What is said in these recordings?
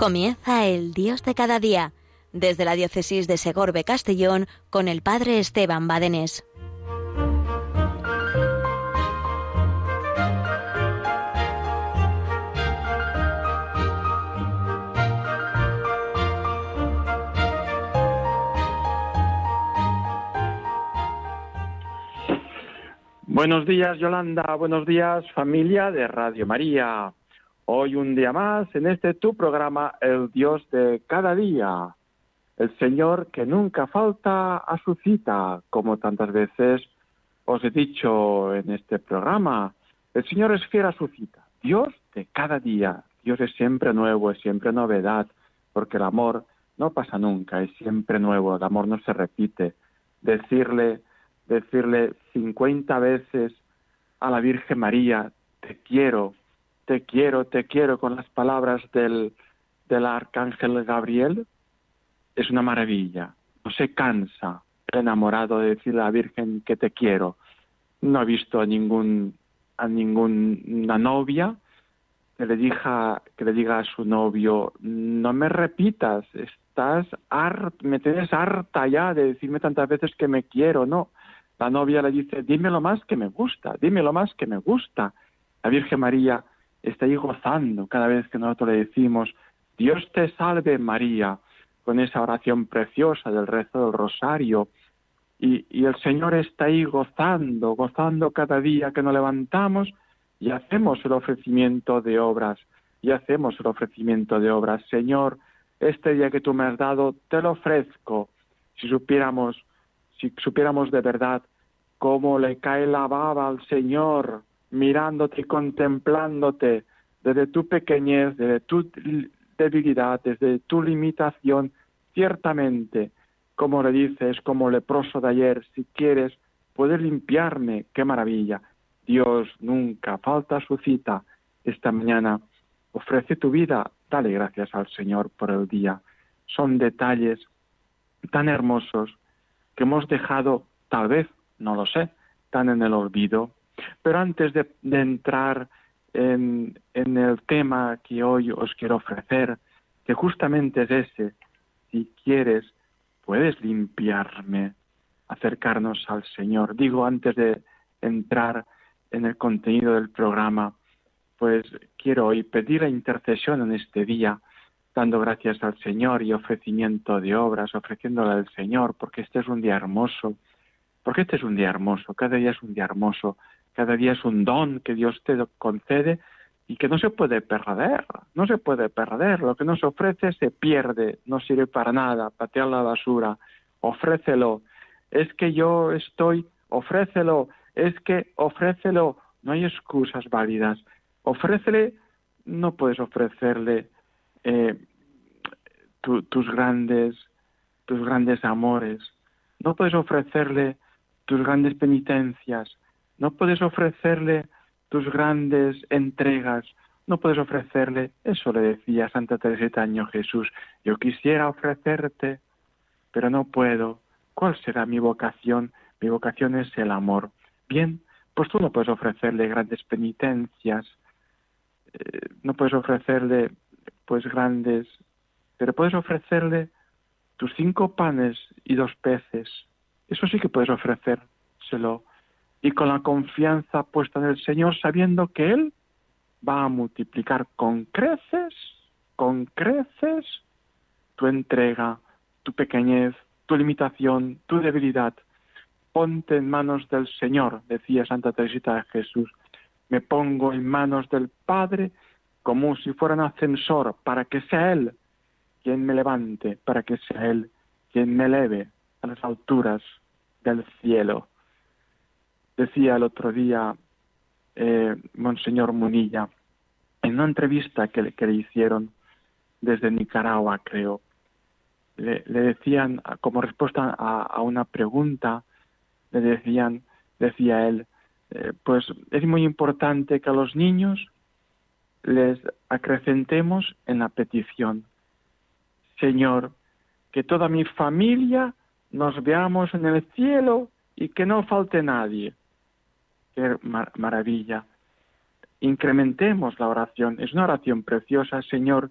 Comienza el Dios de cada día, desde la diócesis de Segorbe Castellón con el Padre Esteban Badenés. Buenos días, Yolanda. Buenos días, familia de Radio María. Hoy un día más en este tu programa, El Dios de cada día. El Señor que nunca falta a su cita, como tantas veces os he dicho en este programa. El Señor es fiel a su cita. Dios de cada día. Dios es siempre nuevo, es siempre novedad, porque el amor no pasa nunca, es siempre nuevo, el amor no se repite. Decirle, decirle 50 veces a la Virgen María, te quiero, te quiero, te quiero con las palabras del, del arcángel Gabriel, es una maravilla. No se cansa enamorado de decirle a la Virgen que te quiero. No ha visto a ningún a ninguna novia que le diga que le diga a su novio no me repitas estás harta, me tienes harta ya de decirme tantas veces que me quiero no la novia le dice dime lo más que me gusta dime lo más que me gusta la Virgen María está ahí gozando cada vez que nosotros le decimos, Dios te salve María, con esa oración preciosa del rezo del rosario. Y, el Señor está ahí gozando, gozando cada día que nos levantamos y hacemos el ofrecimiento de obras, y hacemos el ofrecimiento de obras. Señor, este día que tú me has dado, te lo ofrezco. Si supiéramos, si supiéramos de verdad cómo le cae la baba al Señor mirándote y contemplándote desde tu pequeñez, desde tu debilidad, desde tu limitación, ciertamente, como le dices, como leproso de ayer, si quieres, puedes limpiarme, qué maravilla. Dios nunca falta su cita. Esta mañana ofrece tu vida, dale gracias al Señor por el día. Son detalles tan hermosos que hemos dejado, tal vez, no lo sé, tan en el olvido, pero antes de, entrar en, el tema que hoy os quiero ofrecer, que justamente es ese, si quieres, puedes limpiarme, acercarnos al Señor. Digo, antes de entrar en el contenido del programa, pues quiero hoy pedir la intercesión en este día, dando gracias al Señor y ofrecimiento de obras, ofreciéndole al Señor, porque este es un día hermoso, porque este es un día hermoso, cada día es un día hermoso, cada día es un don que Dios te concede y que no se puede perder, no se puede perder. Lo que nos ofrece se pierde, no sirve para nada, patear la basura, ofrécelo. Es que yo estoy, ofrécelo, es que ofrécelo. No hay excusas válidas. Ofrécele, no puedes ofrecerle eh, tus grandes, tus grandes amores. No puedes ofrecerle tus grandes penitencias no puedes ofrecerle tus grandes entregas, no puedes ofrecerle, eso le decía Santa Teresita Año Jesús, yo quisiera ofrecerte, pero no puedo. ¿Cuál será mi vocación? Mi vocación es el amor. Bien, pues tú no puedes ofrecerle grandes penitencias, eh, no puedes ofrecerle pues grandes, pero puedes ofrecerle tus cinco panes y dos peces. Eso sí que puedes ofrecérselo y con la confianza puesta en el Señor, sabiendo que Él va a multiplicar con creces, con creces, tu entrega, tu pequeñez, tu limitación, tu debilidad. Ponte en manos del Señor, decía Santa Teresita de Jesús. Me pongo en manos del Padre como si fuera un ascensor, para que sea Él quien me levante, para que sea Él quien me eleve a las alturas del cielo. Decía el otro día eh, Monseñor Munilla, en una entrevista que le, hicieron desde Nicaragua, creo, le, decían, como respuesta a, una pregunta, le decían, decía él, eh, pues es muy importante que a los niños les acrecentemos en la petición. Señor, que toda mi familia nos veamos en el cielo y que no falte nadie maravilla. Incrementemos la oración. Es una oración preciosa, Señor,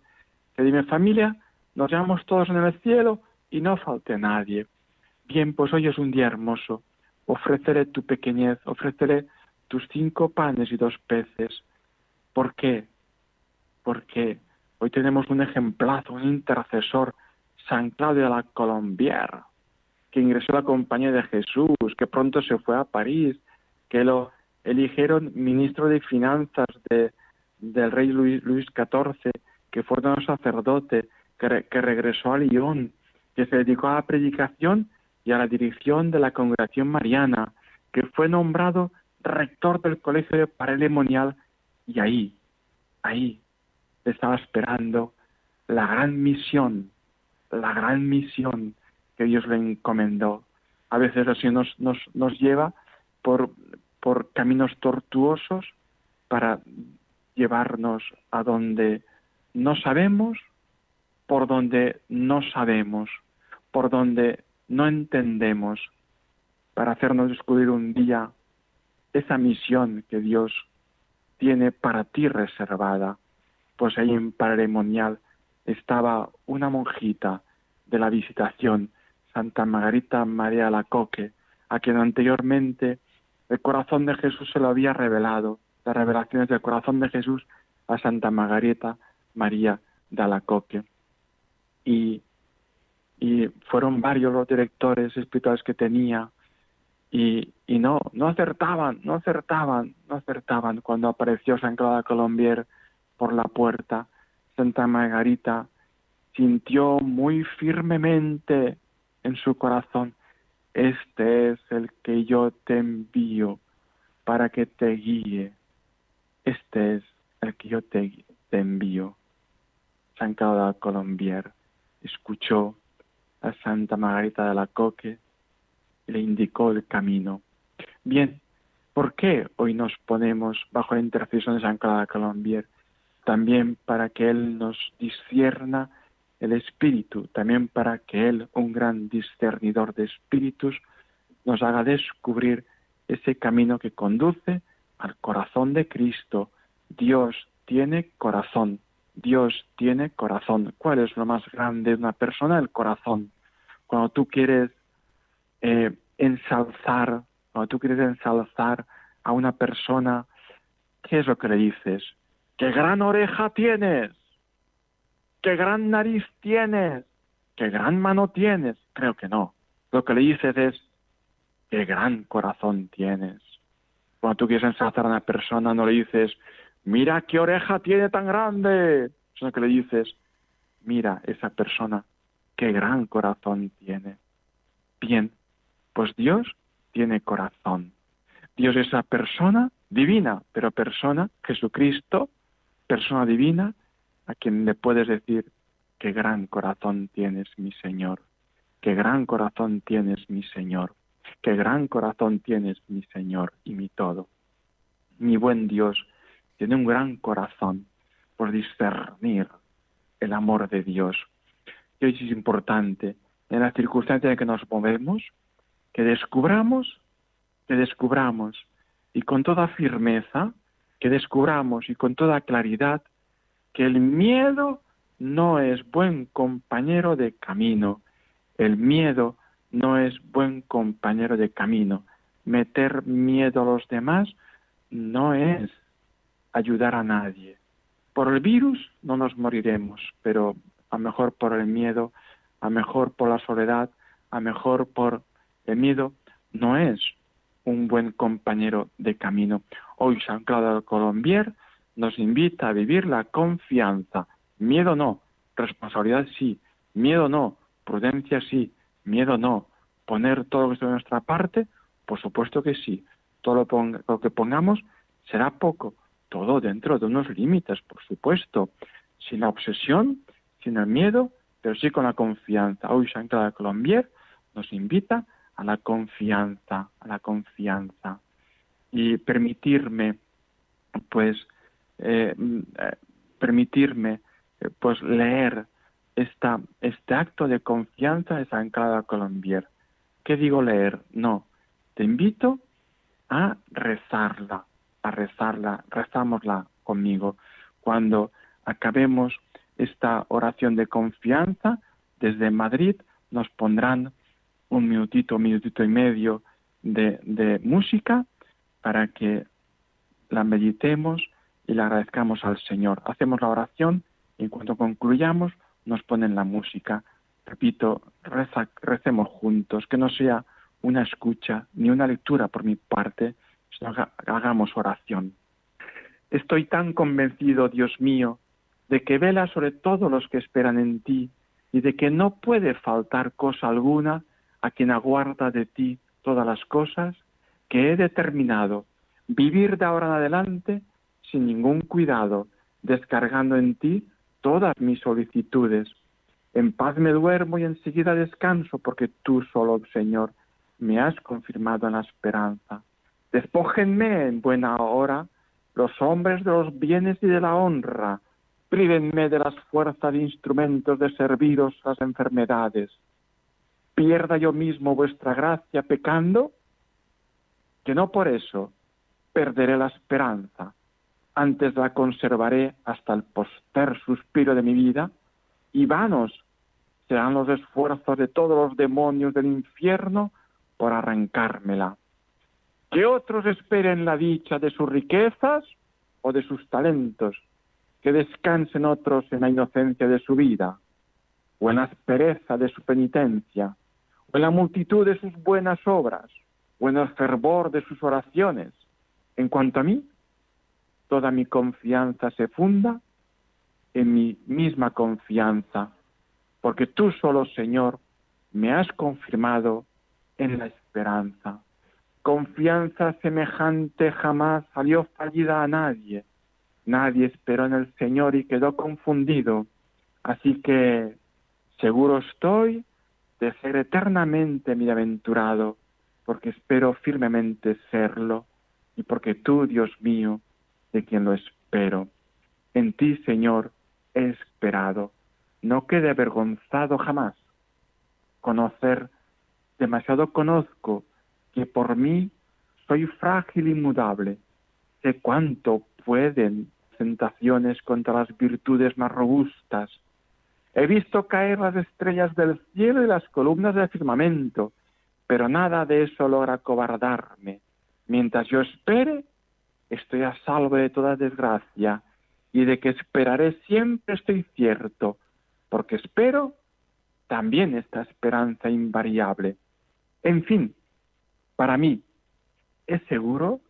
que de mi familia nos llevamos todos en el cielo y no falte nadie. Bien, pues hoy es un día hermoso. Ofreceré tu pequeñez, ofreceré tus cinco panes y dos peces. ¿Por qué? Porque hoy tenemos un ejemplazo, un intercesor, San Claudio de la Colombière, que ingresó a la compañía de Jesús, que pronto se fue a París, que lo eligieron ministro de Finanzas de, del rey Luis, Luis XIV, que fue un sacerdote, que, que regresó a Lyon, que se dedicó a la predicación y a la dirección de la congregación mariana, que fue nombrado rector del colegio de Parelemonial y ahí, ahí estaba esperando la gran misión, la gran misión que Dios le encomendó. A veces así nos, nos, nos lleva por, por caminos tortuosos para llevarnos a donde no sabemos, por donde no sabemos, por donde no entendemos, para hacernos descubrir un día esa misión que Dios tiene para ti reservada. Pues ahí en Paremonial estaba una monjita de la visitación, Santa Margarita María Lacoque, a quien anteriormente el corazón de Jesús se lo había revelado, las revelaciones del corazón de Jesús a Santa Margarita María de Alacoque. Y, y fueron varios los directores espirituales que tenía y, y no, no acertaban, no acertaban, no acertaban cuando apareció San Claudio Colombier por la puerta. Santa Margarita sintió muy firmemente en su corazón este es el que yo te envío para que te guíe. Este es el que yo te, envío. San Claudio Colombier escuchó a Santa Margarita de la Coque y le indicó el camino. Bien, ¿por qué hoy nos ponemos bajo la intercesión de San Claudio Colombier? También para que Él nos discierna el espíritu, también para que Él, un gran discernidor de espíritus, nos haga descubrir ese camino que conduce al corazón de Cristo. Dios tiene corazón, Dios tiene corazón. ¿Cuál es lo más grande de una persona? El corazón. Cuando tú quieres eh, ensalzar, cuando tú quieres ensalzar a una persona, ¿qué es lo que le dices? ¡Qué gran oreja tienes! Qué gran nariz tienes, qué gran mano tienes. Creo que no. Lo que le dices es, qué gran corazón tienes. Cuando tú quieres ensalzar a una persona, no le dices, mira qué oreja tiene tan grande, sino que le dices, mira esa persona, qué gran corazón tiene. Bien, pues Dios tiene corazón. Dios es esa persona divina, pero persona, Jesucristo, persona divina, a quien le puedes decir, qué gran corazón tienes, mi Señor, qué gran corazón tienes, mi Señor, qué gran corazón tienes, mi Señor y mi todo. Mi buen Dios tiene un gran corazón por discernir el amor de Dios. Y hoy es importante, en la circunstancia en que nos movemos, que descubramos, que descubramos, y con toda firmeza, que descubramos y con toda claridad que el miedo no es buen compañero de camino. El miedo no es buen compañero de camino. Meter miedo a los demás no es ayudar a nadie. Por el virus no nos moriremos, pero a mejor por el miedo, a mejor por la soledad, a mejor por el miedo, no es un buen compañero de camino. Hoy San Claudio Colombier nos invita a vivir la confianza. Miedo no, responsabilidad sí, miedo no, prudencia sí, miedo no. Poner todo lo que está de nuestra parte, por supuesto que sí. Todo lo, que pongamos será poco, todo dentro de unos límites, por supuesto. Sin la obsesión, sin el miedo, pero sí con la confianza. Hoy San de Colombier nos invita a la confianza, a la confianza. Y permitirme, pues, eh, mm, eh, permitirme eh, pues leer esta, este acto de confianza de San Clara Colombier. ¿Qué digo leer? No, te invito a rezarla, a rezarla, rezámosla conmigo. Cuando acabemos esta oración de confianza, desde Madrid nos pondrán un minutito, un minutito y medio de, de música para que la meditemos y le agradezcamos al Señor. Hacemos la oración y en cuanto concluyamos nos ponen la música. Repito, recemos juntos, que no sea una escucha ni una lectura por mi parte, sino que hagamos oración. Estoy tan convencido, Dios mío, de que vela sobre todos los que esperan en ti y de que no puede faltar cosa alguna a quien aguarda de ti todas las cosas, que he determinado vivir de ahora en adelante sin ningún cuidado, descargando en ti todas mis solicitudes. En paz me duermo y enseguida descanso, porque tú solo, Señor, me has confirmado en la esperanza. Despójenme en buena hora los hombres de los bienes y de la honra, prívenme de las fuerzas de instrumentos de serviros las enfermedades. Pierda yo mismo vuestra gracia pecando, que no por eso perderé la esperanza, antes la conservaré hasta el poster suspiro de mi vida, y vanos serán los esfuerzos de todos los demonios del infierno por arrancármela. Que otros esperen la dicha de sus riquezas o de sus talentos, que descansen otros en la inocencia de su vida, o en la aspereza de su penitencia, o en la multitud de sus buenas obras, o en el fervor de sus oraciones. En cuanto a mí, toda mi confianza se funda en mi misma confianza, porque tú solo, Señor, me has confirmado en la esperanza. Confianza semejante jamás salió fallida a nadie. Nadie esperó en el Señor y quedó confundido. Así que seguro estoy de ser eternamente bienaventurado, porque espero firmemente serlo, y porque tú, Dios mío, de quien lo espero. En ti, Señor, he esperado. No quede avergonzado jamás. Conocer, demasiado conozco que por mí soy frágil y mudable. Sé cuánto pueden tentaciones contra las virtudes más robustas. He visto caer las estrellas del cielo y las columnas del firmamento, pero nada de eso logra cobardarme. Mientras yo espere, estoy a salvo de toda desgracia, y de que esperaré siempre estoy cierto, porque espero también esta esperanza invariable. En fin, para mí es seguro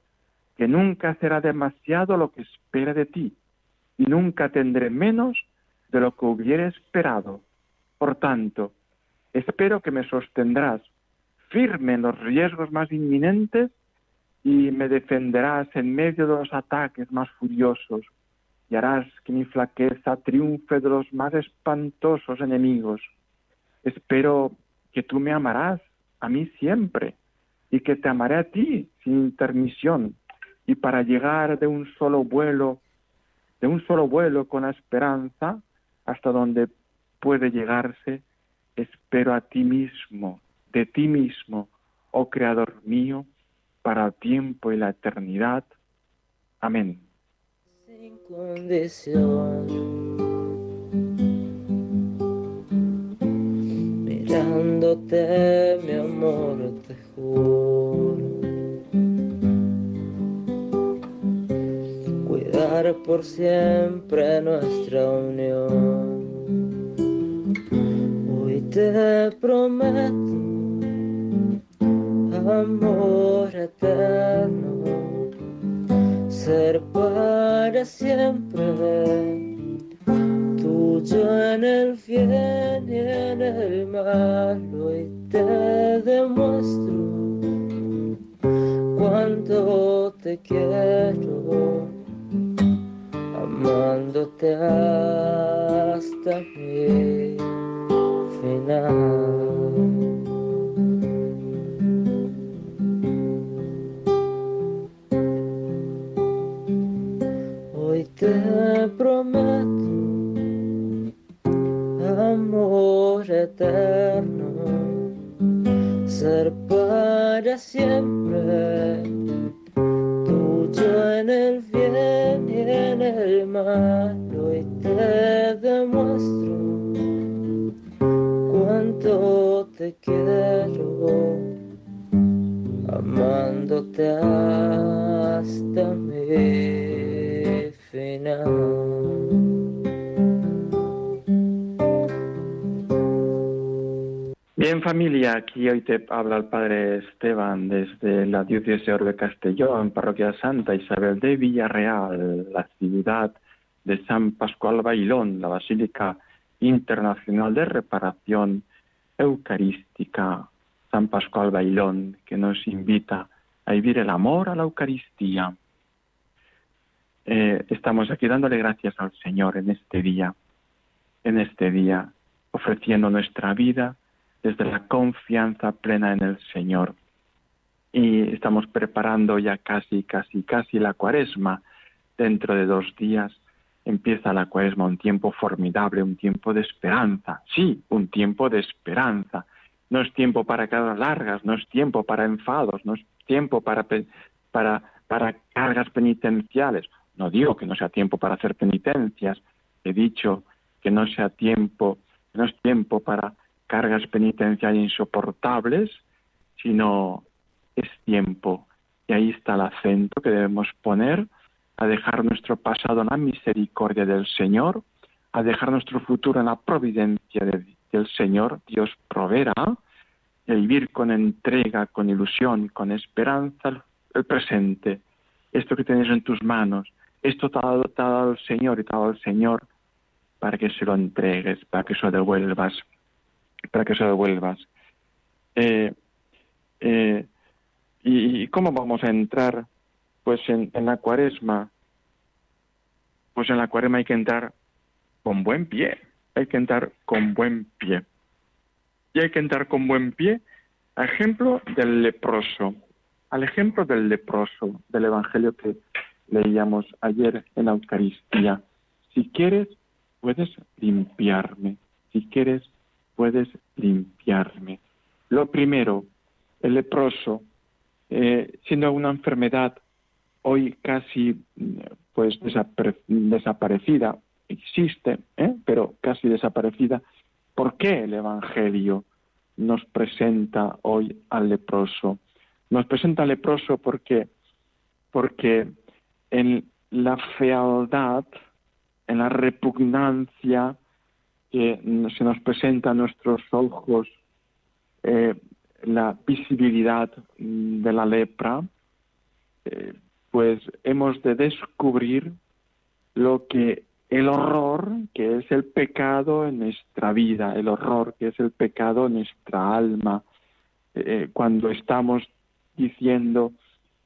que nunca será demasiado lo que espere de ti, y nunca tendré menos de lo que hubiera esperado. Por tanto, espero que me sostendrás firme en los riesgos más inminentes y me defenderás en medio de los ataques más furiosos y harás que mi flaqueza triunfe de los más espantosos enemigos. Espero que tú me amarás a mí siempre y que te amaré a ti sin intermisión y para llegar de un solo vuelo, de un solo vuelo con la esperanza hasta donde puede llegarse, espero a ti mismo, de ti mismo, oh Creador mío, para tiempo y la eternidad. Amén. Sin condición, mirándote, mi amor, te juro. Cuidar por siempre nuestra unión. Hoy te prometo amor eterno, ser para siempre, tuyo en el bien y en el mal, hoy te demuestro cuánto te quiero, amándote hasta Bien familia, aquí hoy te habla el Padre Esteban desde la diócesis de Orbe Castellón, Parroquia Santa Isabel de Villarreal, la ciudad de San Pascual Bailón, la Basílica Internacional de Reparación Eucarística, San Pascual Bailón, que nos invita a vivir el amor a la Eucaristía. Eh, estamos aquí dándole gracias al Señor en este día, en este día, ofreciendo nuestra vida desde la confianza plena en el Señor. Y estamos preparando ya casi, casi, casi la cuaresma. Dentro de dos días empieza la cuaresma, un tiempo formidable, un tiempo de esperanza. Sí, un tiempo de esperanza. No es tiempo para cargas largas, no es tiempo para enfados, no es tiempo para, para, para cargas penitenciales. No digo que no sea tiempo para hacer penitencias, he dicho que no sea tiempo, no es tiempo para cargas penitenciales insoportables, sino es tiempo. Y ahí está el acento que debemos poner a dejar nuestro pasado en la misericordia del Señor, a dejar nuestro futuro en la providencia del Señor. Dios proveerá, y vivir con entrega, con ilusión, con esperanza el, presente. Esto que tienes en tus manos, esto te ha, dado, el Señor y te ha dado el Señor para que se lo entregues, para que se lo devuelvas para que se devuelvas. Eh, eh, y, cómo vamos a entrar? Pues en, la cuaresma. Pues en la cuaresma hay que entrar con buen pie. Hay que entrar con buen pie. Y hay que entrar con buen pie al ejemplo del leproso. Al ejemplo del leproso del Evangelio que leíamos ayer en la Eucaristía. Si quieres, puedes limpiarme. Si quieres, puedes limpiarme. Lo primero, el leproso, eh, siendo una enfermedad hoy casi pues desaparecida, existe, ¿eh? pero casi desaparecida, ¿por qué el Evangelio nos presenta hoy al leproso? Nos presenta al leproso porque, porque en la fealdad, en la repugnancia, que se nos presenta a nuestros ojos eh, la visibilidad de la lepra, eh, pues hemos de descubrir lo que el horror que es el pecado en nuestra vida, el horror que es el pecado en nuestra alma, eh, cuando estamos diciendo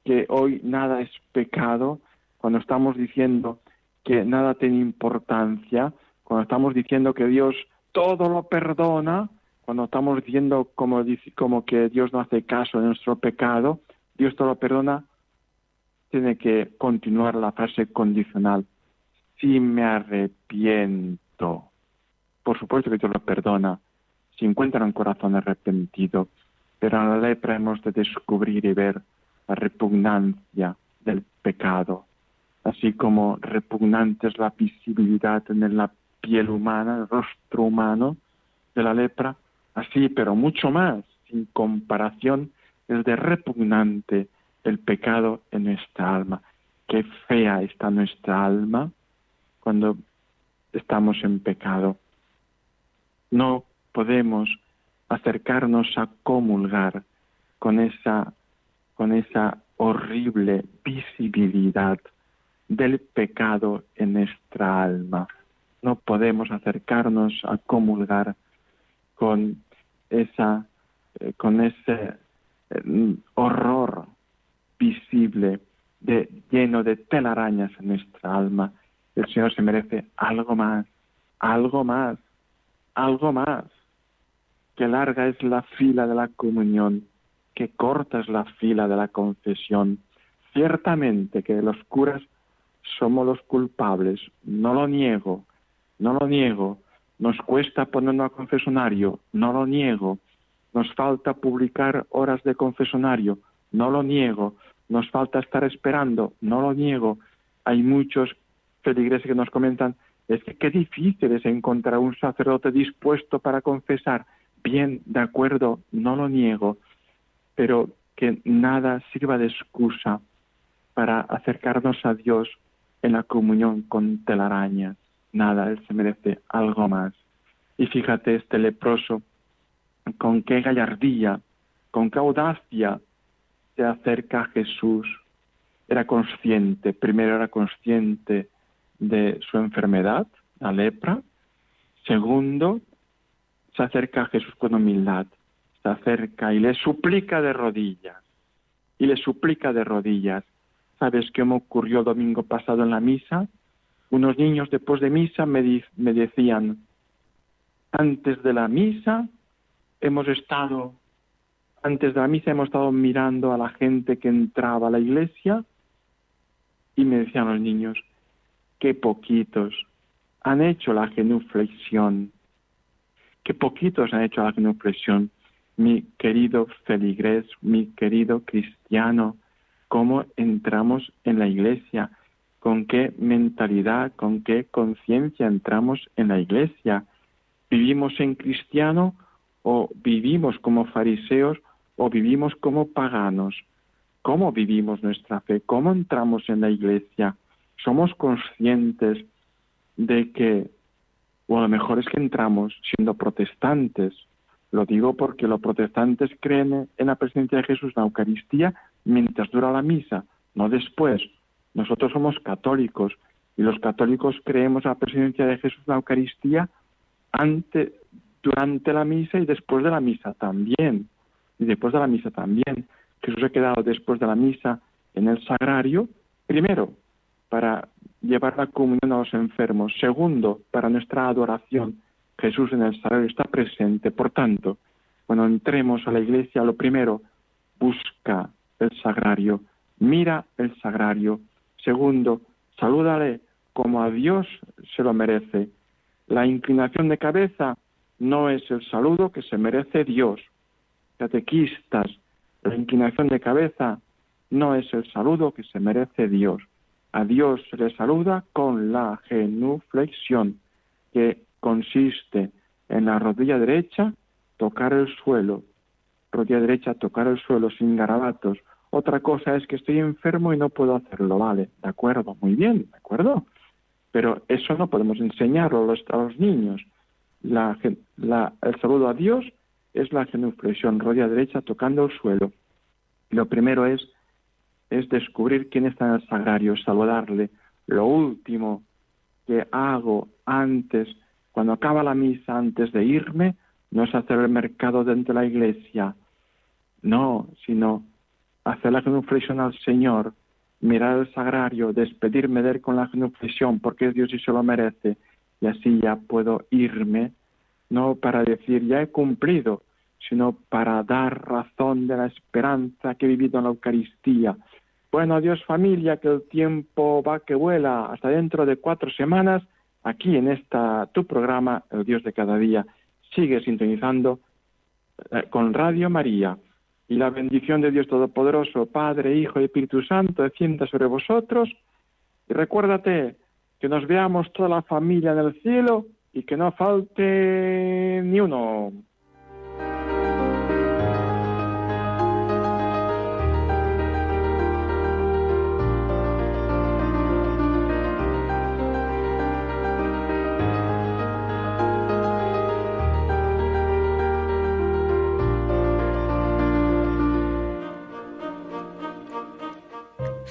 que hoy nada es pecado, cuando estamos diciendo que nada tiene importancia, cuando estamos diciendo que Dios todo lo perdona, cuando estamos diciendo como, que Dios no hace caso de nuestro pecado, Dios todo lo perdona, tiene que continuar la frase condicional. Si me arrepiento, por supuesto que Dios lo perdona, si encuentra un corazón arrepentido, pero en la lepra hemos de descubrir y ver la repugnancia del pecado, así como repugnante es la visibilidad en la piel humana, el rostro humano de la lepra, así, pero mucho más, sin comparación, es de repugnante el pecado en nuestra alma. Qué fea está nuestra alma cuando estamos en pecado. No podemos acercarnos a comulgar con esa, con esa horrible visibilidad del pecado en nuestra alma no podemos acercarnos a comulgar con esa eh, con ese eh, horror visible de, lleno de telarañas en nuestra alma. El Señor se merece algo más, algo más, algo más. Que larga es la fila de la comunión, que corta es la fila de la confesión. Ciertamente que los curas somos los culpables, no lo niego, no lo niego. Nos cuesta ponernos a confesonario, no lo niego. Nos falta publicar horas de confesonario, no lo niego. Nos falta estar esperando, no lo niego. Hay muchos feligreses que nos comentan, es que qué difícil es encontrar un sacerdote dispuesto para confesar. Bien, de acuerdo, no lo niego, pero que nada sirva de excusa para acercarnos a Dios en la comunión con telarañas. Nada, Él se merece algo más. Y fíjate este leproso, con qué gallardía, con qué audacia se acerca a Jesús. Era consciente, primero era consciente de su enfermedad, la lepra. Segundo, se acerca a Jesús con humildad. Se acerca y le suplica de rodillas. Y le suplica de rodillas. ¿Sabes qué me ocurrió el domingo pasado en la misa? Unos niños después de misa me, me decían, antes de la misa hemos estado, antes de la misa hemos estado mirando a la gente que entraba a la iglesia y me decían los niños, qué poquitos han hecho la genuflexión, qué poquitos han hecho la genuflexión, mi querido feligrés, mi querido cristiano, cómo entramos en la iglesia, con qué mentalidad, con qué conciencia entramos en la iglesia. ¿Vivimos en cristiano o vivimos como fariseos o vivimos como paganos? ¿Cómo vivimos nuestra fe? ¿Cómo entramos en la iglesia? ¿Somos conscientes de que, o a lo mejor es que entramos siendo protestantes? Lo digo porque los protestantes creen en la presencia de Jesús en la Eucaristía mientras dura la misa, no después. Nosotros somos católicos y los católicos creemos en la presencia de Jesús en la Eucaristía antes, durante la misa y después de la misa también. Y después de la misa también. Jesús ha quedado después de la misa en el sagrario, primero, para llevar la comunión a los enfermos. Segundo, para nuestra adoración. Jesús en el sagrario está presente. Por tanto, cuando entremos a la iglesia, lo primero, busca el sagrario, mira el sagrario. Segundo, salúdale como a Dios se lo merece. La inclinación de cabeza no es el saludo que se merece Dios. Catequistas, la inclinación de cabeza no es el saludo que se merece Dios. A Dios se le saluda con la genuflexión, que consiste en la rodilla derecha tocar el suelo, rodilla derecha tocar el suelo sin garabatos. Otra cosa es que estoy enfermo y no puedo hacerlo, vale, de acuerdo, muy bien, de acuerdo. Pero eso no podemos enseñarlo a los, a los niños. La, la, el saludo a Dios es la genuflexión, rodilla derecha tocando el suelo. Lo primero es, es descubrir quién está en el sagrario, saludarle. Lo último que hago antes, cuando acaba la misa, antes de irme, no es hacer el mercado dentro de la iglesia, no, sino hacer la genuflexión al Señor, mirar el sagrario, despedirme de Él con la genuflexión, porque es Dios y se lo merece, y así ya puedo irme no para decir ya he cumplido, sino para dar razón de la esperanza que he vivido en la Eucaristía. Bueno, Dios familia, que el tiempo va que vuela hasta dentro de cuatro semanas, aquí en esta tu programa, El Dios de cada día, sigue sintonizando eh, con Radio María. Y la bendición de Dios Todopoderoso, Padre, Hijo y Espíritu Santo, descienda sobre vosotros. Y recuérdate que nos veamos toda la familia en el cielo y que no falte ni uno.